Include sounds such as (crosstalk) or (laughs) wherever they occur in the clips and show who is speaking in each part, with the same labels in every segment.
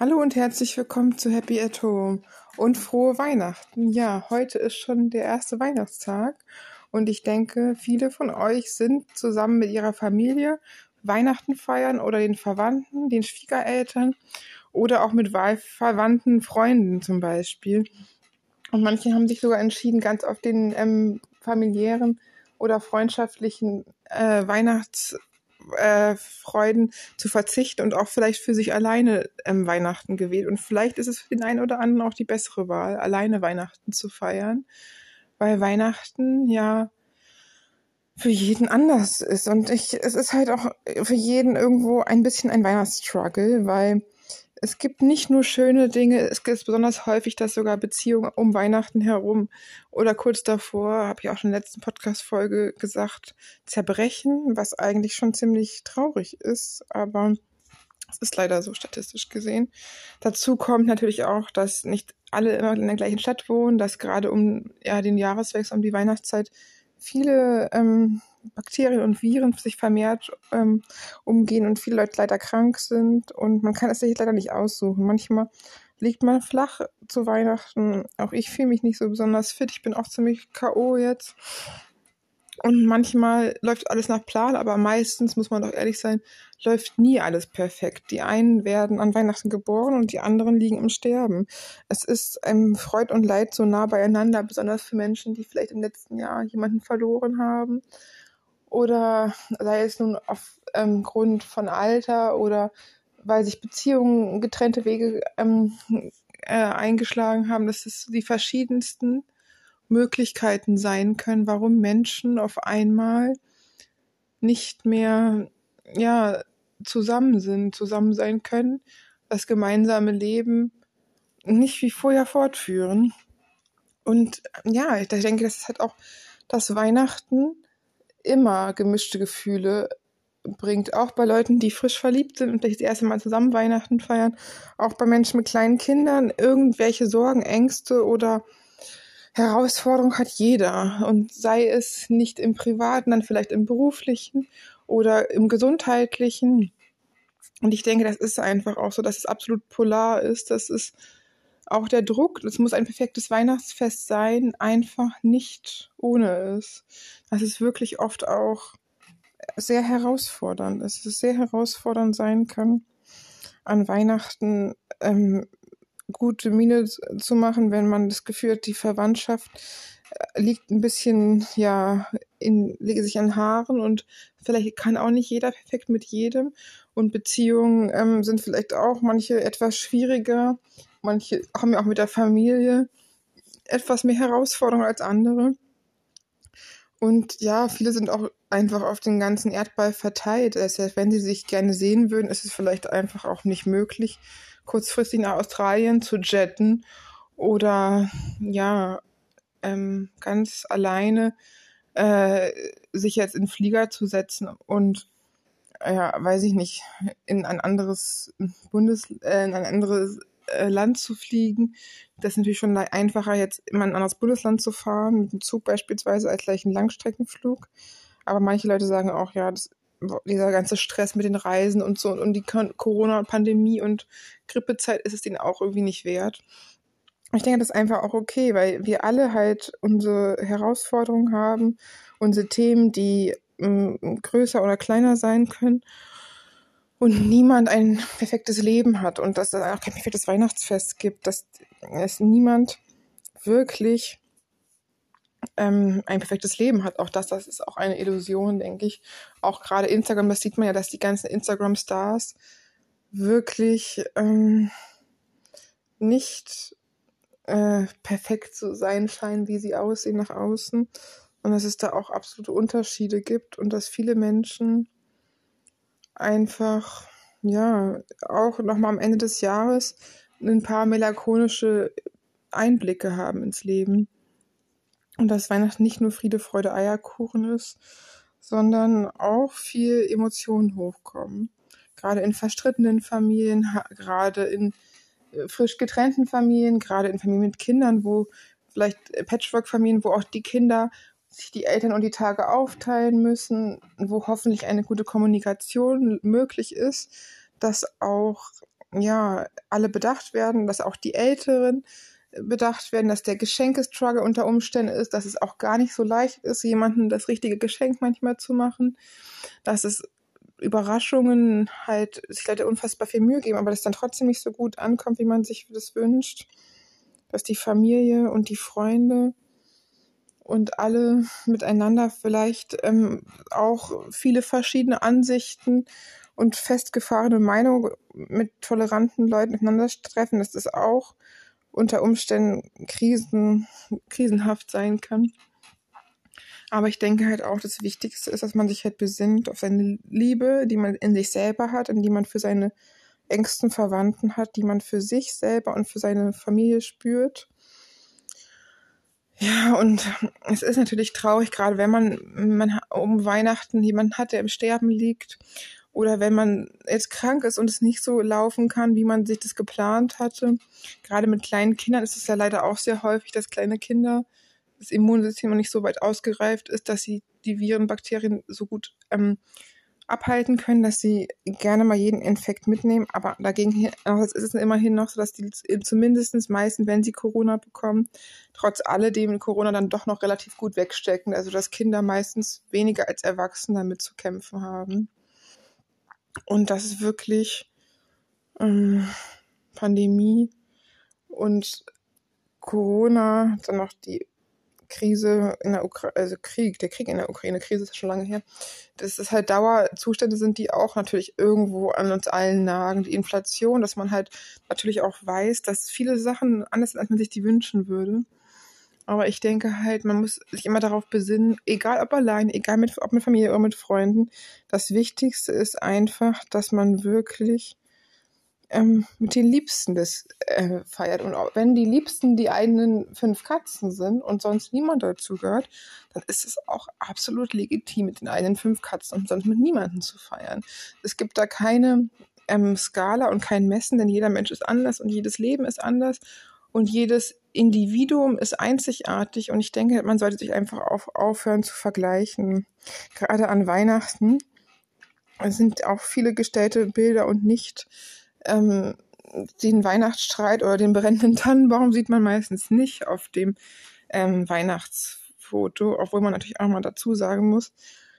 Speaker 1: Hallo und herzlich willkommen zu Happy at Home und frohe Weihnachten. Ja, heute ist schon der erste Weihnachtstag und ich denke, viele von euch sind zusammen mit ihrer Familie Weihnachten feiern oder den Verwandten, den Schwiegereltern oder auch mit verwandten Freunden zum Beispiel. Und manche haben sich sogar entschieden, ganz auf den ähm, familiären oder freundschaftlichen äh, Weihnachts äh, Freuden zu verzichten und auch vielleicht für sich alleine ähm, Weihnachten gewählt. Und vielleicht ist es für den einen oder anderen auch die bessere Wahl, alleine Weihnachten zu feiern, weil Weihnachten ja für jeden anders ist. Und ich, es ist halt auch für jeden irgendwo ein bisschen ein Weihnachtsstruggle, weil es gibt nicht nur schöne Dinge, es gibt besonders häufig, dass sogar Beziehungen um Weihnachten herum oder kurz davor, habe ich auch schon in der letzten Podcast-Folge gesagt, zerbrechen, was eigentlich schon ziemlich traurig ist, aber es ist leider so statistisch gesehen. Dazu kommt natürlich auch, dass nicht alle immer in der gleichen Stadt wohnen, dass gerade um ja, den Jahreswechsel, um die Weihnachtszeit viele ähm, Bakterien und Viren sich vermehrt ähm, umgehen und viele Leute leider krank sind und man kann es sich leider nicht aussuchen. Manchmal liegt man flach zu Weihnachten. Auch ich fühle mich nicht so besonders fit. Ich bin auch ziemlich K.O. jetzt. Und manchmal läuft alles nach Plan, aber meistens, muss man doch ehrlich sein, läuft nie alles perfekt. Die einen werden an Weihnachten geboren und die anderen liegen im Sterben. Es ist ein Freud und Leid so nah beieinander, besonders für Menschen, die vielleicht im letzten Jahr jemanden verloren haben. Oder sei es nun aufgrund ähm, von Alter oder weil sich Beziehungen getrennte Wege ähm, äh, eingeschlagen haben. Das ist die verschiedensten Möglichkeiten sein können, warum Menschen auf einmal nicht mehr ja zusammen sind, zusammen sein können, das gemeinsame Leben nicht wie vorher fortführen. Und ja, ich denke, das ist halt auch das Weihnachten immer gemischte Gefühle bringt, auch bei Leuten, die frisch verliebt sind und das erste Mal zusammen Weihnachten feiern, auch bei Menschen mit kleinen Kindern, irgendwelche Sorgen, Ängste oder Herausforderung hat jeder. Und sei es nicht im privaten, dann vielleicht im beruflichen oder im gesundheitlichen. Und ich denke, das ist einfach auch so, dass es absolut polar ist. Das ist auch der Druck, es muss ein perfektes Weihnachtsfest sein, einfach nicht ohne es. Das ist wirklich oft auch sehr herausfordernd. Es ist sehr herausfordernd sein kann, an Weihnachten ähm, gute Miene zu machen, wenn man das Gefühl hat, die Verwandtschaft äh, liegt ein bisschen, ja, in, lege sich an Haaren und vielleicht kann auch nicht jeder perfekt mit jedem und Beziehungen ähm, sind vielleicht auch manche etwas schwieriger. Manche haben ja auch mit der Familie etwas mehr Herausforderungen als andere. Und ja, viele sind auch einfach auf den ganzen Erdball verteilt. Das heißt, wenn sie sich gerne sehen würden, ist es vielleicht einfach auch nicht möglich kurzfristig nach Australien zu jetten oder ja, ähm, ganz alleine äh, sich jetzt in Flieger zu setzen und ja, weiß ich nicht, in ein anderes Bundes, äh, in ein anderes äh, Land zu fliegen. Das ist natürlich schon einfacher, jetzt in ein anderes Bundesland zu fahren, mit dem Zug beispielsweise, als gleich ein Langstreckenflug. Aber manche Leute sagen auch, ja, das dieser ganze Stress mit den Reisen und so und die Corona-Pandemie und Grippezeit ist es denen auch irgendwie nicht wert. Ich denke, das ist einfach auch okay, weil wir alle halt unsere Herausforderungen haben, unsere Themen, die mm, größer oder kleiner sein können und niemand ein perfektes Leben hat und dass es auch kein perfektes Weihnachtsfest gibt, dass es niemand wirklich ähm, ein perfektes Leben hat. Auch das, das ist auch eine Illusion, denke ich. Auch gerade Instagram, das sieht man ja, dass die ganzen Instagram-Stars wirklich ähm, nicht äh, perfekt zu sein scheinen, wie sie aussehen nach außen. Und dass es da auch absolute Unterschiede gibt und dass viele Menschen einfach, ja, auch nochmal am Ende des Jahres ein paar melancholische Einblicke haben ins Leben und dass Weihnachten nicht nur Friede, Freude, Eierkuchen ist, sondern auch viel Emotionen hochkommen. Gerade in verstrittenen Familien, gerade in äh, frisch getrennten Familien, gerade in Familien mit Kindern, wo vielleicht Patchwork-Familien, wo auch die Kinder sich die Eltern und die Tage aufteilen müssen, wo hoffentlich eine gute Kommunikation möglich ist, dass auch ja, alle bedacht werden, dass auch die Älteren bedacht werden, dass der Geschenkestruggle unter Umständen ist, dass es auch gar nicht so leicht ist, jemandem das richtige Geschenk manchmal zu machen, dass es Überraschungen halt sich Leute unfassbar viel Mühe geben, aber das dann trotzdem nicht so gut ankommt, wie man sich das wünscht, dass die Familie und die Freunde und alle miteinander vielleicht ähm, auch viele verschiedene Ansichten und festgefahrene Meinungen mit toleranten Leuten miteinander treffen, dass das auch unter Umständen Krisen, krisenhaft sein kann. Aber ich denke halt auch, das Wichtigste ist, dass man sich halt besinnt auf seine Liebe, die man in sich selber hat und die man für seine engsten Verwandten hat, die man für sich selber und für seine Familie spürt. Ja, und es ist natürlich traurig, gerade wenn man, man um Weihnachten jemanden hat, der im Sterben liegt oder wenn man jetzt krank ist und es nicht so laufen kann, wie man sich das geplant hatte. Gerade mit kleinen Kindern ist es ja leider auch sehr häufig, dass kleine Kinder das Immunsystem noch nicht so weit ausgereift ist, dass sie die Viren, Bakterien so gut ähm, abhalten können, dass sie gerne mal jeden Infekt mitnehmen. Aber dagegen ist es immerhin noch so, dass die zumindest meisten, wenn sie Corona bekommen, trotz alledem Corona dann doch noch relativ gut wegstecken. Also dass Kinder meistens weniger als Erwachsene damit zu kämpfen haben. Und das ist wirklich ähm, Pandemie und Corona, dann noch die Krise in der Ukraine, also Krieg, der Krieg in der Ukraine, Krise ist schon lange her. Das ist halt Dauerzustände sind, die auch natürlich irgendwo an uns allen nagen. Die Inflation, dass man halt natürlich auch weiß, dass viele Sachen anders sind, als man sich die wünschen würde. Aber ich denke halt, man muss sich immer darauf besinnen, egal ob allein, egal mit, ob mit Familie oder mit Freunden, das Wichtigste ist einfach, dass man wirklich ähm, mit den Liebsten das äh, feiert. Und auch wenn die Liebsten die eigenen fünf Katzen sind und sonst niemand dazu gehört, dann ist es auch absolut legitim, mit den eigenen fünf Katzen und sonst mit niemandem zu feiern. Es gibt da keine ähm, Skala und kein Messen, denn jeder Mensch ist anders und jedes Leben ist anders und jedes Individuum ist einzigartig und ich denke, man sollte sich einfach auf, aufhören zu vergleichen. Gerade an Weihnachten sind auch viele gestellte Bilder und nicht ähm, den Weihnachtsstreit oder den brennenden Tannenbaum sieht man meistens nicht auf dem ähm, Weihnachtsfoto, obwohl man natürlich auch mal dazu sagen muss,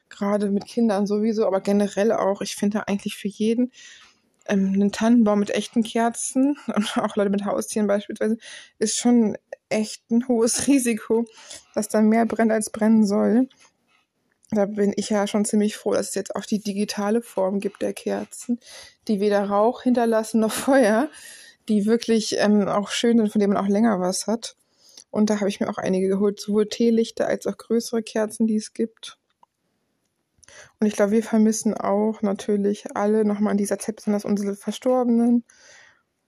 Speaker 1: gerade mit Kindern sowieso, aber generell auch, ich finde eigentlich für jeden ähm, einen Tannenbaum mit echten Kerzen (laughs) und auch Leute mit Haustieren beispielsweise, ist schon echt ein hohes (laughs) Risiko, dass da mehr brennt, als brennen soll. Da bin ich ja schon ziemlich froh, dass es jetzt auch die digitale Form gibt der Kerzen, die weder Rauch hinterlassen noch (laughs) Feuer, die wirklich ähm, auch schön sind, von denen man auch länger was hat. Und da habe ich mir auch einige geholt, sowohl Teelichter als auch größere Kerzen, die es gibt. Und ich glaube, wir vermissen auch natürlich alle nochmal in dieser Zeit, besonders unsere Verstorbenen,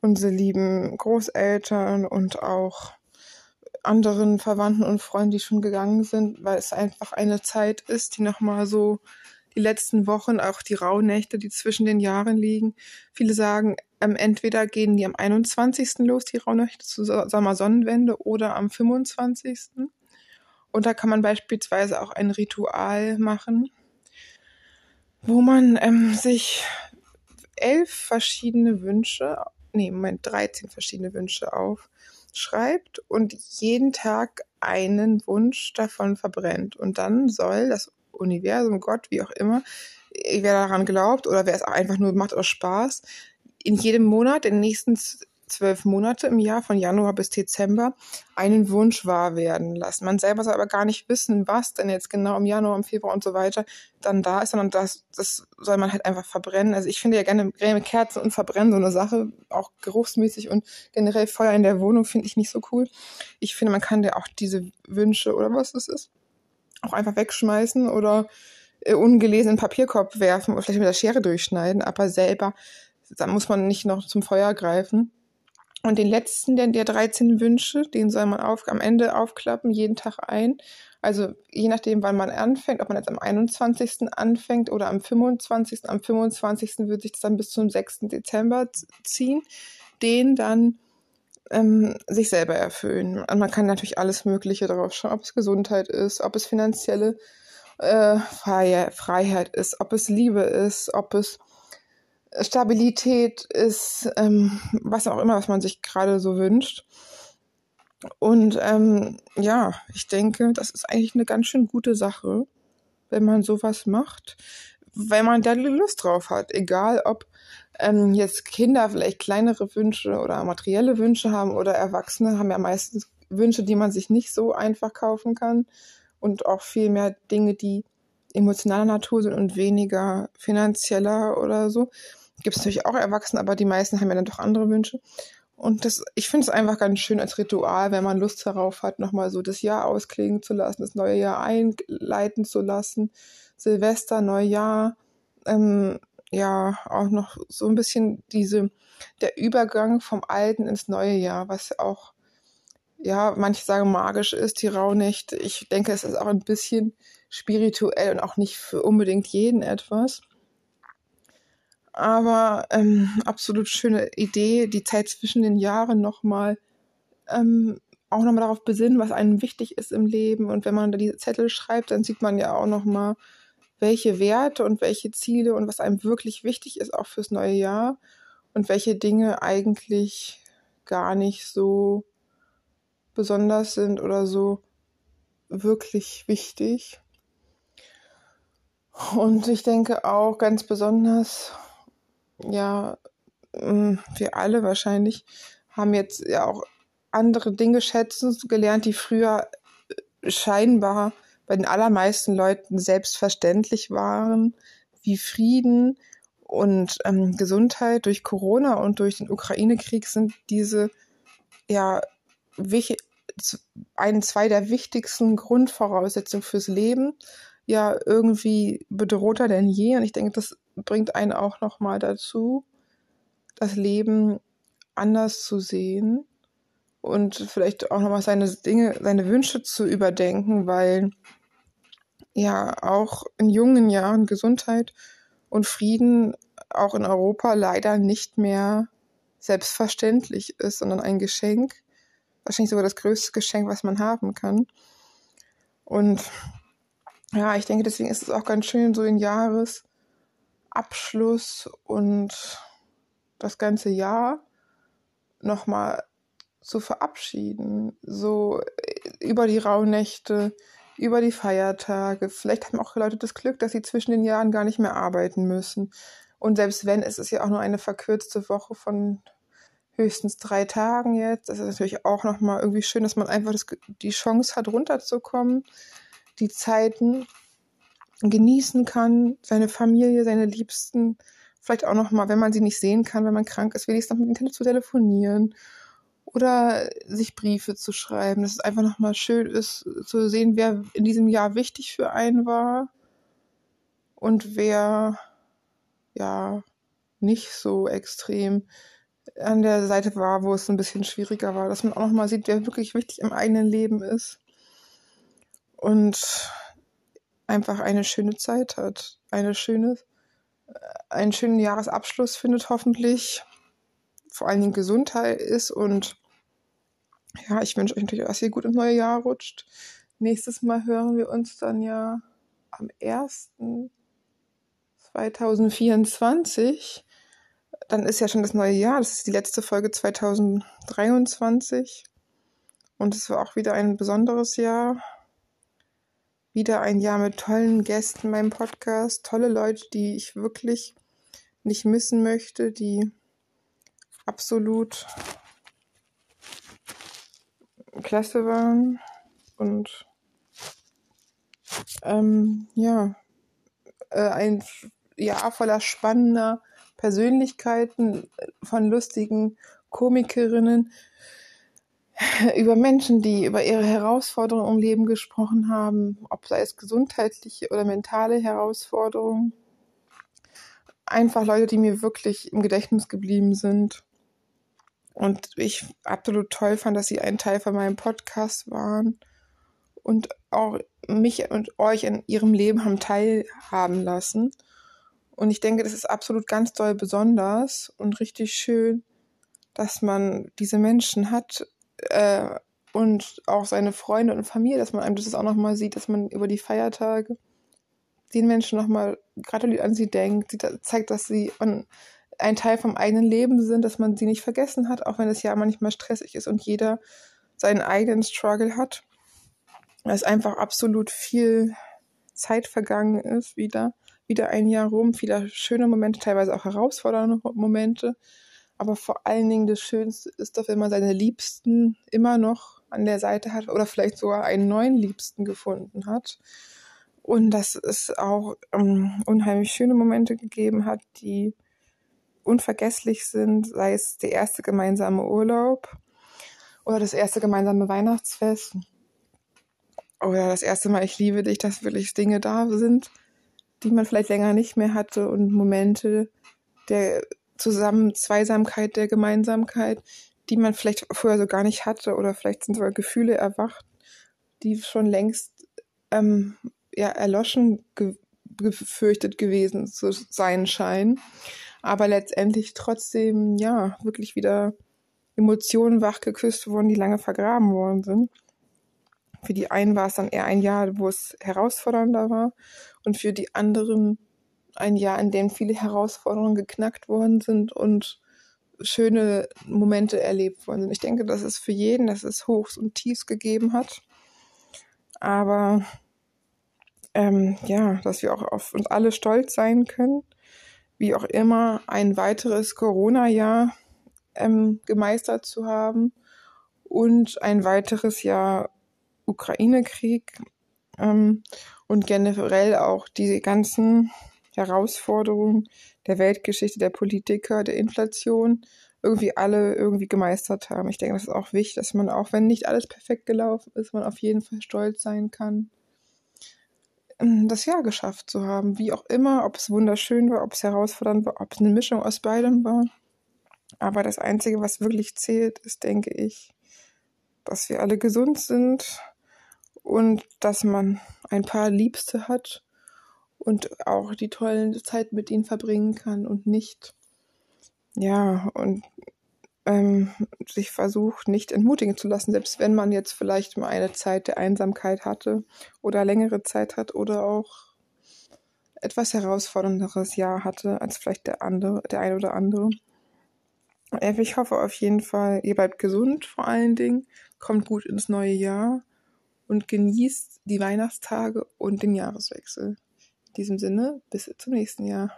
Speaker 1: unsere lieben Großeltern und auch anderen Verwandten und Freunden, die schon gegangen sind, weil es einfach eine Zeit ist, die nochmal so die letzten Wochen, auch die Rauhnächte, die zwischen den Jahren liegen. Viele sagen, ähm, entweder gehen die am 21. los, die Rauhnächte zur Sommersonnenwende, oder am 25. Und da kann man beispielsweise auch ein Ritual machen, wo man ähm, sich elf verschiedene Wünsche, nee, Moment, 13 verschiedene Wünsche aufschreibt und jeden Tag einen Wunsch davon verbrennt. Und dann soll das Universum, Gott, wie auch immer, wer daran glaubt oder wer es einfach nur macht aus Spaß, in jedem Monat, in den nächsten zwölf Monate im Jahr, von Januar bis Dezember, einen Wunsch wahr werden lassen. Man selber soll aber gar nicht wissen, was denn jetzt genau im Januar, im Februar und so weiter dann da ist, sondern das, das soll man halt einfach verbrennen. Also ich finde ja gerne Kerzen und Verbrennen so eine Sache, auch geruchsmäßig und generell Feuer in der Wohnung finde ich nicht so cool. Ich finde, man kann ja auch diese Wünsche oder was es ist, auch einfach wegschmeißen oder äh, ungelesen in Papierkorb werfen oder vielleicht mit der Schere durchschneiden, aber selber, da muss man nicht noch zum Feuer greifen. Und den letzten der, der 13 Wünsche, den soll man auf, am Ende aufklappen, jeden Tag ein. Also je nachdem, wann man anfängt, ob man jetzt am 21. anfängt oder am 25. Am 25. wird sich das dann bis zum 6. Dezember ziehen. Den dann ähm, sich selber erfüllen. Und man kann natürlich alles Mögliche darauf schauen, ob es Gesundheit ist, ob es finanzielle äh, Freiheit ist, ob es Liebe ist, ob es Stabilität ist, ähm, was auch immer, was man sich gerade so wünscht. Und ähm, ja, ich denke, das ist eigentlich eine ganz schön gute Sache, wenn man sowas macht, wenn man da Lust drauf hat. Egal, ob ähm, jetzt Kinder vielleicht kleinere Wünsche oder materielle Wünsche haben oder Erwachsene haben ja meistens Wünsche, die man sich nicht so einfach kaufen kann und auch viel mehr Dinge, die emotionaler Natur sind und weniger finanzieller oder so. Gibt es natürlich auch Erwachsene, aber die meisten haben ja dann doch andere Wünsche. Und das, ich finde es einfach ganz schön als Ritual, wenn man Lust darauf hat, nochmal so das Jahr ausklingen zu lassen, das neue Jahr einleiten zu lassen. Silvester, Neujahr, ähm, ja, auch noch so ein bisschen diese, der Übergang vom alten ins neue Jahr, was auch, ja, manche sagen magisch ist, die Rauhnächte. Ich denke, es ist auch ein bisschen spirituell und auch nicht für unbedingt jeden etwas. Aber ähm, absolut schöne Idee, die Zeit zwischen den Jahren nochmal ähm, auch nochmal darauf besinnen, was einem wichtig ist im Leben. Und wenn man da diese Zettel schreibt, dann sieht man ja auch nochmal, welche Werte und welche Ziele und was einem wirklich wichtig ist, auch fürs neue Jahr. Und welche Dinge eigentlich gar nicht so besonders sind oder so wirklich wichtig. Und ich denke auch ganz besonders, ja, mm, wir alle wahrscheinlich haben jetzt ja auch andere Dinge schätzen gelernt, die früher äh, scheinbar bei den allermeisten Leuten selbstverständlich waren, wie Frieden und ähm, Gesundheit durch Corona und durch den Ukraine-Krieg sind diese ja ein, zwei der wichtigsten Grundvoraussetzungen fürs Leben ja irgendwie bedrohter denn je. Und ich denke, das bringt einen auch nochmal dazu, das Leben anders zu sehen und vielleicht auch nochmal seine Dinge, seine Wünsche zu überdenken, weil ja auch in jungen Jahren Gesundheit und Frieden auch in Europa leider nicht mehr selbstverständlich ist, sondern ein Geschenk, wahrscheinlich sogar das größte Geschenk, was man haben kann. Und ja, ich denke, deswegen ist es auch ganz schön, so den Jahresabschluss und das ganze Jahr nochmal zu verabschieden. So äh, über die Rauhnächte, über die Feiertage. Vielleicht haben auch Leute das Glück, dass sie zwischen den Jahren gar nicht mehr arbeiten müssen. Und selbst wenn, ist es ja auch nur eine verkürzte Woche von höchstens drei Tagen jetzt. Das ist natürlich auch nochmal irgendwie schön, dass man einfach das, die Chance hat, runterzukommen die Zeiten genießen kann, seine Familie, seine Liebsten, vielleicht auch noch mal, wenn man sie nicht sehen kann, wenn man krank ist, wenigstens noch mit dem zu telefonieren oder sich Briefe zu schreiben, dass es einfach noch mal schön ist zu sehen, wer in diesem Jahr wichtig für einen war und wer ja nicht so extrem an der Seite war, wo es ein bisschen schwieriger war, dass man auch noch mal sieht, wer wirklich wichtig im eigenen Leben ist. Und einfach eine schöne Zeit hat. Eine schöne, äh, einen schönen Jahresabschluss findet hoffentlich. Vor allen Dingen Gesundheit ist und ja, ich wünsche euch natürlich, dass ihr gut ins neue Jahr rutscht. Nächstes Mal hören wir uns dann ja am 1. 2024. Dann ist ja schon das neue Jahr. Das ist die letzte Folge 2023. Und es war auch wieder ein besonderes Jahr wieder ein Jahr mit tollen Gästen in meinem Podcast. Tolle Leute, die ich wirklich nicht missen möchte, die absolut klasse waren. Und ähm, ja, äh, ein Jahr voller spannender Persönlichkeiten, von lustigen Komikerinnen, über Menschen, die über ihre Herausforderungen im Leben gesprochen haben, ob sei es gesundheitliche oder mentale Herausforderungen. Einfach Leute, die mir wirklich im Gedächtnis geblieben sind. Und ich absolut toll fand, dass sie ein Teil von meinem Podcast waren und auch mich und euch in ihrem Leben haben teilhaben lassen. Und ich denke, das ist absolut ganz toll besonders und richtig schön, dass man diese Menschen hat, äh, und auch seine Freunde und Familie, dass man einem das auch nochmal sieht, dass man über die Feiertage den Menschen nochmal gratuliert an sie denkt, sie zeigt, dass sie ein Teil vom eigenen Leben sind, dass man sie nicht vergessen hat, auch wenn das Jahr manchmal stressig ist und jeder seinen eigenen Struggle hat. Dass einfach absolut viel Zeit vergangen ist, wieder, wieder ein Jahr rum, viele schöne Momente, teilweise auch herausfordernde Momente. Aber vor allen Dingen das Schönste ist doch, wenn man seine Liebsten immer noch an der Seite hat oder vielleicht sogar einen neuen Liebsten gefunden hat. Und dass es auch ähm, unheimlich schöne Momente gegeben hat, die unvergesslich sind, sei es der erste gemeinsame Urlaub oder das erste gemeinsame Weihnachtsfest oder das erste Mal Ich liebe dich, dass wirklich Dinge da sind, die man vielleicht länger nicht mehr hatte und Momente der Zusammen Zweisamkeit, der Gemeinsamkeit, die man vielleicht vorher so gar nicht hatte oder vielleicht sind sogar Gefühle erwacht, die schon längst ähm, ja, erloschen ge gefürchtet gewesen zu sein scheinen, aber letztendlich trotzdem ja wirklich wieder Emotionen wachgeküsst wurden, die lange vergraben worden sind. Für die einen war es dann eher ein Jahr, wo es herausfordernder war und für die anderen ein Jahr, in dem viele Herausforderungen geknackt worden sind und schöne Momente erlebt worden sind. Ich denke, dass es für jeden, dass es Hochs und Tiefs gegeben hat. Aber ähm, ja, dass wir auch auf uns alle stolz sein können, wie auch immer ein weiteres Corona-Jahr ähm, gemeistert zu haben und ein weiteres Jahr Ukraine-Krieg ähm, und generell auch diese ganzen Herausforderungen der Weltgeschichte, der Politiker, der Inflation irgendwie alle irgendwie gemeistert haben. Ich denke, das ist auch wichtig, dass man auch, wenn nicht alles perfekt gelaufen ist, man auf jeden Fall stolz sein kann, ähm, das Jahr geschafft zu haben. Wie auch immer, ob es wunderschön war, ob es herausfordernd war, ob es eine Mischung aus beidem war. Aber das Einzige, was wirklich zählt, ist, denke ich, dass wir alle gesund sind und dass man ein paar Liebste hat und auch die tollen Zeit mit ihnen verbringen kann und nicht, ja, und ähm, sich versucht, nicht entmutigen zu lassen, selbst wenn man jetzt vielleicht mal eine Zeit der Einsamkeit hatte oder längere Zeit hat oder auch etwas herausfordernderes Jahr hatte als vielleicht der andere, der eine oder andere. Ich hoffe auf jeden Fall, ihr bleibt gesund vor allen Dingen, kommt gut ins neue Jahr und genießt die Weihnachtstage und den Jahreswechsel. In diesem Sinne, bis zum nächsten Jahr.